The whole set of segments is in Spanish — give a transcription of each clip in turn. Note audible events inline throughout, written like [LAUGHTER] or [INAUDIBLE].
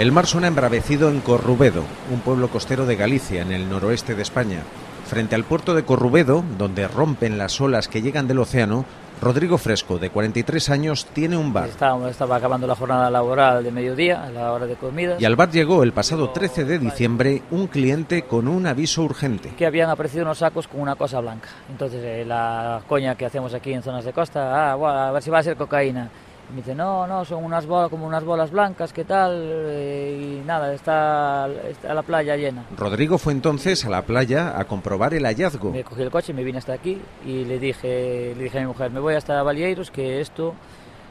El mar suena embravecido en Corrubedo, un pueblo costero de Galicia, en el noroeste de España. Frente al puerto de Corrubedo, donde rompen las olas que llegan del océano, Rodrigo Fresco, de 43 años, tiene un bar. Estaba, estaba, acabando la jornada laboral de mediodía, a la hora de comida. Y al bar llegó el pasado 13 de diciembre un cliente con un aviso urgente. Que habían aparecido unos sacos con una cosa blanca. Entonces, eh, la coña que hacemos aquí en zonas de costa, ah, bueno, a ver si va a ser cocaína. Y me dice, no, no, son unas bolas, como unas bolas blancas, ¿qué tal? Eh, y nada, está, está, la playa llena. Rodrigo fue entonces a la playa a comprobar el hallazgo. Me cogí el coche, me vine hasta aquí y le dije, le dije a mi mujer, me voy hasta Valieiros, que esto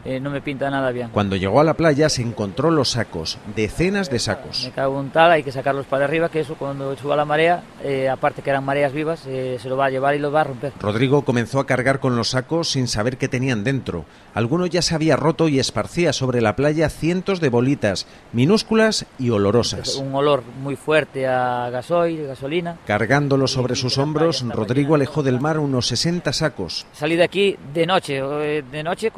eh, no me pinta nada bien. Cuando llegó a la playa se encontró los sacos, decenas de sacos. Me cago en tal, hay que sacarlos para arriba, que eso cuando suba la marea, eh, aparte que eran mareas vivas, eh, se lo va a llevar y lo va a romper. Rodrigo comenzó a cargar con los sacos sin saber qué tenían dentro. Alguno ya se había roto y esparcía sobre la playa cientos de bolitas, minúsculas y olorosas. Un olor muy fuerte a gasoil, gasolina. Cargándolos sobre sus hombros, Rodrigo alejó del mar unos 60 sacos. Salí de aquí de noche, de noche,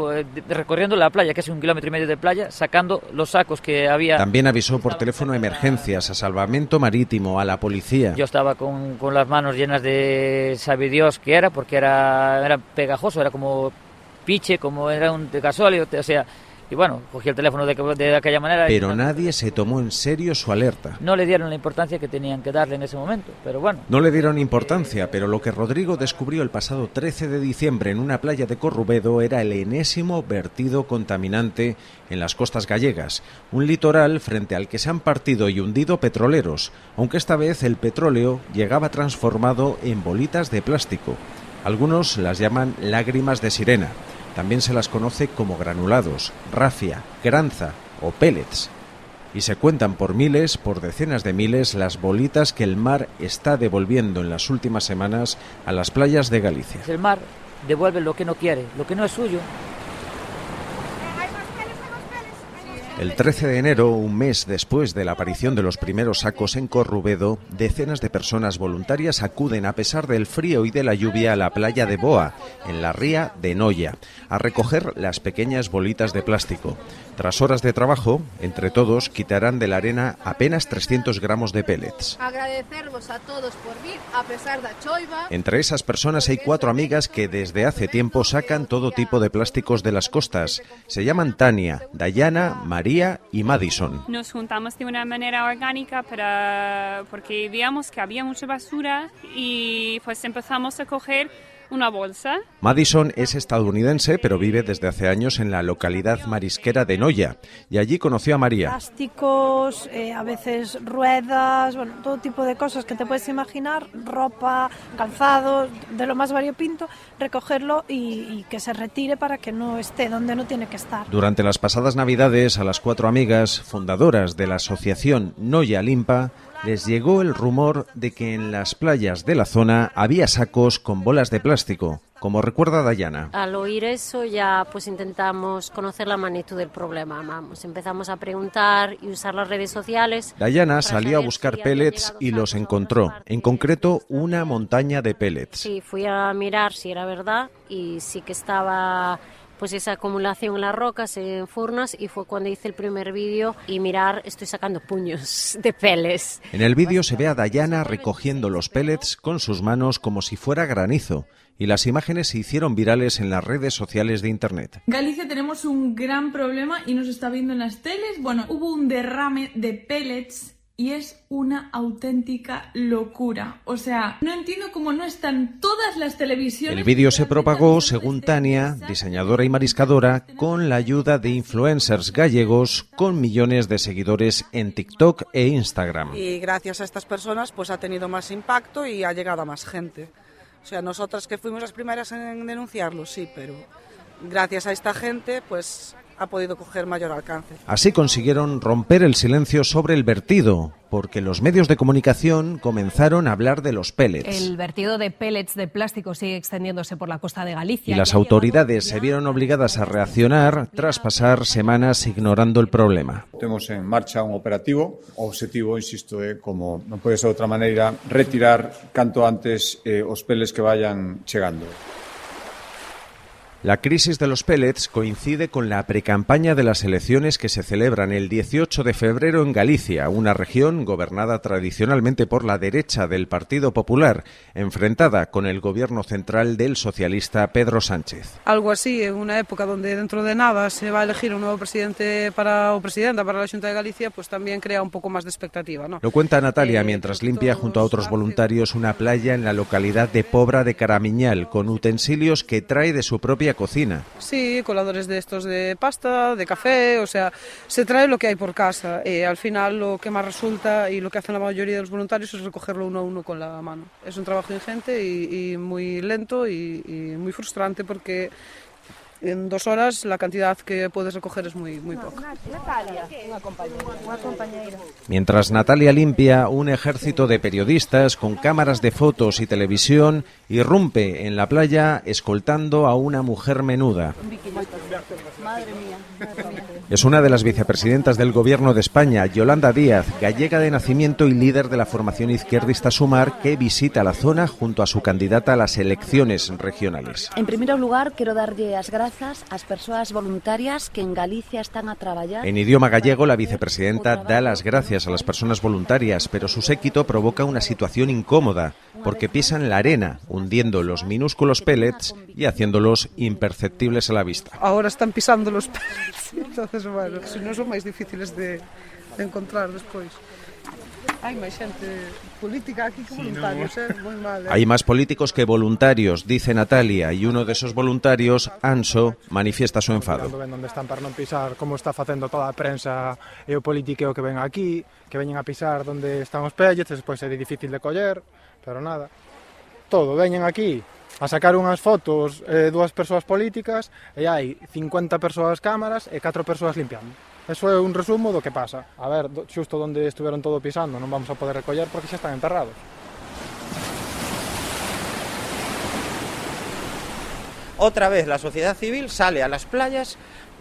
recorriendo la playa, que es un kilómetro y medio de playa, sacando los sacos que había. También avisó por teléfono a emergencias, a salvamento marítimo, a la policía. Yo estaba con, con las manos llenas de sabe Dios que era, porque era, era pegajoso, era como piche, como era un de gasóleo, o sea, y bueno, cogí el teléfono de, de aquella manera. Pero y... nadie se tomó en serio su alerta. No le dieron la importancia que tenían que darle en ese momento, pero bueno. No le dieron importancia, pero lo que Rodrigo descubrió el pasado 13 de diciembre en una playa de Corrubedo era el enésimo vertido contaminante en las costas gallegas, un litoral frente al que se han partido y hundido petroleros, aunque esta vez el petróleo llegaba transformado en bolitas de plástico. Algunos las llaman lágrimas de sirena. También se las conoce como granulados, rafia, granza o pellets. Y se cuentan por miles, por decenas de miles, las bolitas que el mar está devolviendo en las últimas semanas a las playas de Galicia. El mar devuelve lo que no quiere, lo que no es suyo. El 13 de enero, un mes después de la aparición de los primeros sacos en Corrubedo, decenas de personas voluntarias acuden a pesar del frío y de la lluvia a la playa de Boa, en la ría de Noya, a recoger las pequeñas bolitas de plástico. Tras horas de trabajo, entre todos quitarán de la arena apenas 300 gramos de pellets. Agradecervos a todos por vir, a pesar da choiva. Entre esas personas hay cuatro amigas que desde hace tiempo sacan todo tipo de plásticos de las costas. Se llaman Tania, Dayana, María y Madison. Nos juntamos de una manera orgánica para, porque veíamos que había mucha basura y pues empezamos a coger una bolsa. Madison es estadounidense, pero vive desde hace años en la localidad marisquera de Noya y allí conoció a María. Plásticos, eh, a veces ruedas, bueno, todo tipo de cosas que te puedes imaginar, ropa, calzado, de lo más variopinto, recogerlo y, y que se retire para que no esté donde no tiene que estar. Durante las pasadas Navidades, a las cuatro amigas fundadoras de la asociación Noya Limpa, les llegó el rumor de que en las playas de la zona había sacos con bolas de plástico, como recuerda Dayana. Al oír eso ya pues intentamos conocer la magnitud del problema. Vamos, empezamos a preguntar y usar las redes sociales. Dayana salió a buscar si pellets y los encontró, en concreto una montaña de pellets. Sí, fui a mirar si era verdad y sí que estaba pues esa acumulación en las rocas, en furnas, y fue cuando hice el primer vídeo y mirar, estoy sacando puños [LAUGHS] de pellets. En el vídeo se ve a Dayana recogiendo los pellets con sus manos como si fuera granizo y las imágenes se hicieron virales en las redes sociales de Internet. Galicia tenemos un gran problema y nos está viendo en las teles. Bueno, hubo un derrame de pellets y es una auténtica locura. O sea, no entiendo cómo no están todas las televisiones. El vídeo se propagó, según Tania, diseñadora y mariscadora, con la ayuda de influencers gallegos con millones de seguidores en TikTok e Instagram. Y gracias a estas personas, pues ha tenido más impacto y ha llegado a más gente. O sea, nosotras que fuimos las primeras en denunciarlo, sí, pero gracias a esta gente, pues ha podido coger mayor alcance. Así consiguieron romper el silencio sobre el vertido, porque los medios de comunicación comenzaron a hablar de los pellets. El vertido de pellets de plástico sigue extendiéndose por la costa de Galicia. Y las autoridades se vieron obligadas a reaccionar tras pasar semanas ignorando el problema. Temos en marcha un operativo. O objetivo, insisto, é como non pode ser de outra maneira, retirar canto antes eh, os pellets que vayan chegando. La crisis de los pellets coincide con la precampaña de las elecciones que se celebran el 18 de febrero en Galicia, una región gobernada tradicionalmente por la derecha del Partido Popular, enfrentada con el gobierno central del socialista Pedro Sánchez. Algo así, en una época donde dentro de nada se va a elegir un nuevo presidente para o presidenta para la Junta de Galicia, pues también crea un poco más de expectativa, ¿no? Lo cuenta Natalia mientras limpia junto a otros voluntarios una playa en la localidad de Pobra de Caramiñal con utensilios que trae de su propia cocina. Sí, coladores de estos de pasta, de café, o sea, se trae lo que hay por casa. Y al final lo que más resulta y lo que hacen la mayoría de los voluntarios es recogerlo uno a uno con la mano. Es un trabajo ingente y, y muy lento y, y muy frustrante porque en dos horas la cantidad que puedes recoger es muy, muy poca. Mientras Natalia limpia, un ejército de periodistas con cámaras de fotos y televisión irrumpe en la playa escoltando a una mujer menuda. Es una de las vicepresidentas del Gobierno de España, Yolanda Díaz, gallega de nacimiento y líder de la formación izquierdista Sumar, que visita la zona junto a su candidata a las elecciones regionales. En primer lugar, quiero darlle as grazas ás persoas voluntarias que en Galicia están a traballar. En idioma gallego, la vicepresidenta da las gracias a las personas voluntarias, pero su séquito provoca una situación incómoda, porque pisan la arena, hundiendo los minúsculos pellets y haciéndolos imperceptibles a la vista. Ahora están pisando los pellets, [LAUGHS] entonces, recursos humanos, se non son máis difíciles de, de encontrar despois. Hai máis xente política aquí que voluntarios, eh? moi mal. Eh? Hai máis políticos que voluntarios, dice Natalia, e uno de esos voluntarios, Anso, manifiesta su enfado. Onde están para non pisar como está facendo toda a prensa e o politiqueo que ven aquí, que veñen a pisar onde están os pellets, despois é difícil de coller, pero nada. Todo, veñen aquí, a sacar unhas fotos eh, dúas persoas políticas e hai 50 persoas cámaras e 4 persoas limpiando. Eso é un resumo do que pasa. A ver, xusto onde estuveron todo pisando non vamos a poder recoller porque xa están enterrados. Otra vez la sociedad civil sale a las playas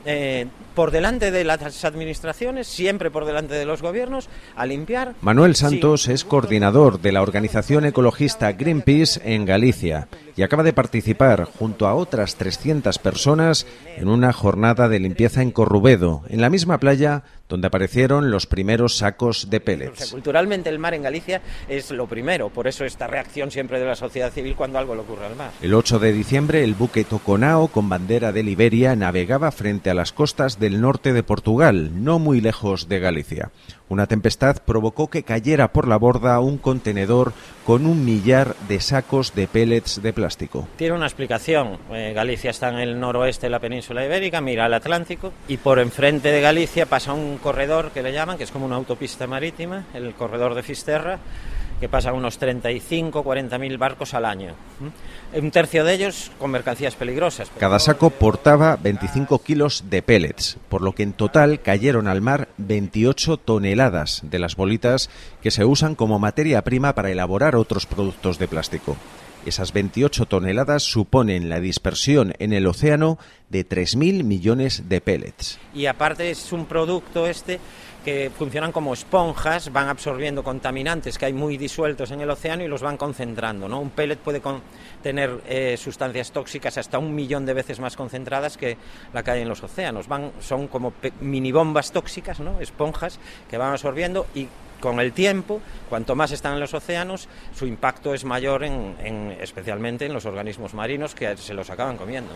eh, por delante de las administraciones, siempre por delante de los gobiernos, a limpiar. Manuel Santos es coordinador de la organización ecologista Greenpeace en Galicia y acaba de participar junto a otras 300 personas en una jornada de limpieza en Corrubedo, en la misma playa donde aparecieron los primeros sacos de O sea, pellets. culturalmente el mar en Galicia es lo primero, por eso esta reacción siempre de la sociedad civil cuando algo le ocurre al mar. El 8 de diciembre, el buque Toconao, con bandera de Liberia, navegaba frente a las costas del norte de Portugal, no muy lejos de Galicia. Una tempestad provocó que cayera por la borda un contenedor con un millar de sacos de pellets de plástico. Tiene una explicación. Eh, Galicia está en el noroeste de la península ibérica, mira al Atlántico, y por enfrente de Galicia pasa un corredor que le llaman, que es como una autopista marítima, el corredor de Fisterra, que pasa unos 35, 40 mil barcos al año. Un tercio de ellos con mercancías peligrosas. Cada saco portaba 25 kilos de pellets, por lo que en total cayeron al mar 28 toneladas de las bolitas que se usan como materia prima para elaborar otros productos de plástico. Esas 28 toneladas suponen la dispersión en el océano de 3.000 millones de pellets. y aparte es un producto este que funcionan como esponjas, van absorbiendo contaminantes que hay muy disueltos en el océano y los van concentrando. Un pellet puede tener eh, sustancias tóxicas hasta un millón de veces más concentradas que la que hay en los océanos. Van, son como mini bombas tóxicas, ¿no? esponjas que van absorbiendo y con el tiempo, cuanto más están en los océanos, su impacto es mayor, en, en- especialmente en los organismos marinos que se los acaban comiendo.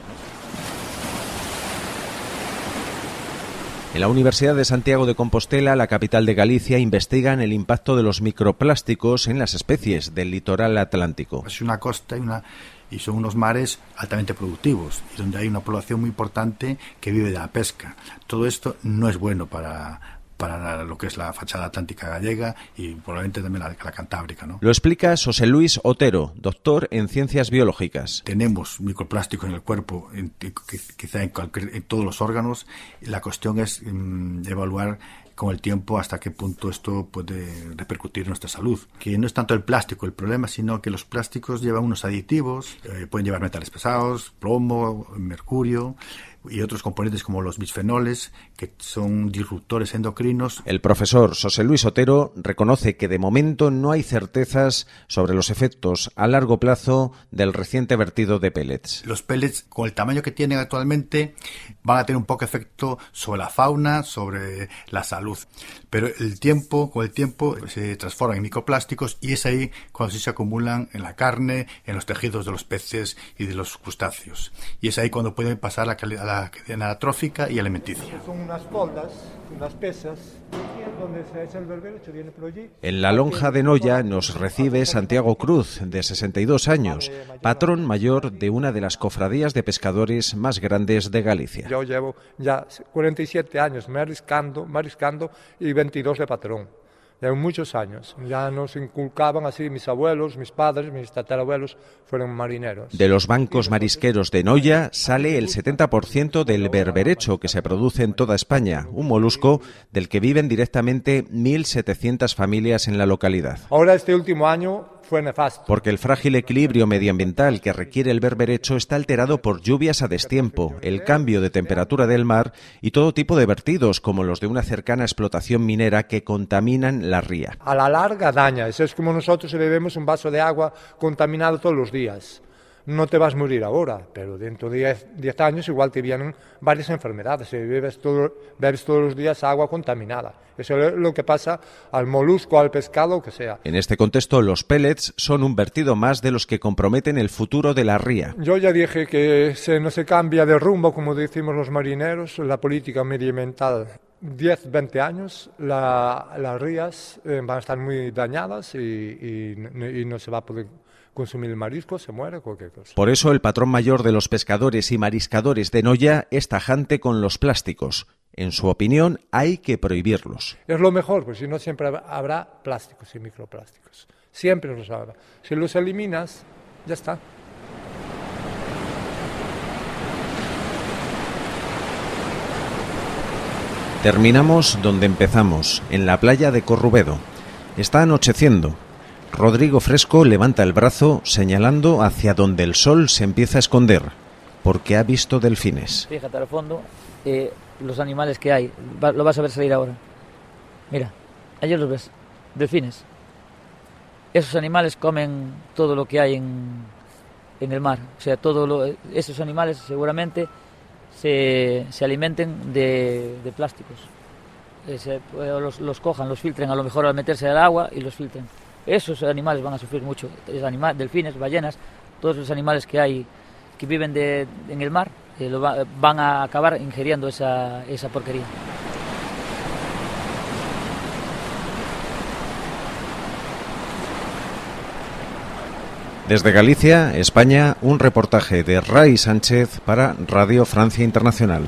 En la Universidad de Santiago de Compostela, la capital de Galicia, investigan el impacto de los microplásticos en las especies del litoral atlántico. Es una costa y, una, y son unos mares altamente productivos y donde hay una población muy importante que vive de la pesca. Todo esto no es bueno para, para lo que es la fachada atlántica gallega y probablemente también la, la cantábrica. ¿no? Lo explica José Luis Otero, doctor en ciencias biológicas. Tenemos microplásticos en el cuerpo, en- quizá en, cualquier- en todos los órganos. La cuestión es mm, evaluar con el tiempo hasta qué punto esto puede repercutir en nuestra salud. Que no es tanto el plástico el problema, sino que los plásticos llevan unos aditivos, eh, pueden llevar metales pesados, plomo, mercurio, y otros componentes como los bisfenoles, que son disruptores endocrinos. El profesor José Luis Otero reconoce que de momento no hay certezas sobre los efectos a largo plazo del reciente vertido de pellets. Los pellets, con el tamaño que tienen actualmente, van a tener un poco efecto sobre la fauna, sobre la salud. Pero el tiempo, con el tiempo, se transforman en microplásticos y es ahí cuando sí se acumulan en la carne, en los tejidos de los peces y de los crustáceos. Y es ahí cuando pueden pasar a la, a la cadena trófica y alimenticia. Son unas foldas, unas pesas, donde se echa el berberecho, viene por allí. En la lonja de Noya nos recibe Santiago Cruz, de 62 años, patrón mayor de una de las cofradías de pescadores más grandes de Galicia. Yo llevo ya 47 años mariscando, mariscando y 22 de patrón. Llevo muchos años. Ya nos inculcaban así mis abuelos, mis padres, mis tatarabuelos fueron marineros. De los bancos marisqueros de Noya sale el 70% del berberecho que se produce en toda España, un molusco del que viven directamente 1.700 familias en la localidad. Ahora este último año fue nefasto. Porque el frágil equilibrio medioambiental que requiere el berberecho está alterado por lluvias a destiempo, el cambio de temperatura del mar y todo tipo de vertidos, como los de una cercana explotación minera que contaminan la ría. A la larga daña. Eso es como nosotros bebemos un vaso de agua contaminado todos los días. No te vas a morir ahora, pero dentro de 10 años igual te vienen varias enfermedades si bebes, todo, bebes todos los días agua contaminada. Eso es lo que pasa al molusco, al pescado, que sea. En este contexto, los pellets son un vertido más de los que comprometen el futuro de la ría. Yo ya dije que se, no se cambia de rumbo, como decimos los marineros, la política medioambiental 10, 20 años la, las rías eh, van a estar muy dañadas y, y, y, no se va a poder consumir el marisco, se muere cualquier cosa. Por eso el patrón mayor de los pescadores y mariscadores de Noya es tajante con los plásticos. En su opinión, hay que prohibirlos. Es lo mejor, porque si no siempre habrá plásticos y microplásticos. Siempre los habrá. Si los eliminas, ya está. Terminamos donde empezamos, en la playa de Corrubedo. Está anocheciendo. Rodrigo Fresco levanta el brazo señalando hacia donde el sol se empieza a esconder, porque ha visto delfines. Fíjate al fondo eh, los animales que hay. Lo vas a ver salir ahora. Mira, allí los ves. Delfines. Esos animales comen todo lo que hay en, en el mar. O sea, todo lo, esos animales seguramente se, se alimenten de, de plásticos. Eh, se, los, los, cojan, los filtren a lo mejor al meterse al agua y los filtren. Esos animales van a sufrir mucho. Animal, delfines, ballenas, todos los animales que hay que viven de, en el mar eh, van a acabar ingiriendo esa, esa porquería. Desde Galicia, España, un reportaje de Ray Sánchez para Radio Francia Internacional.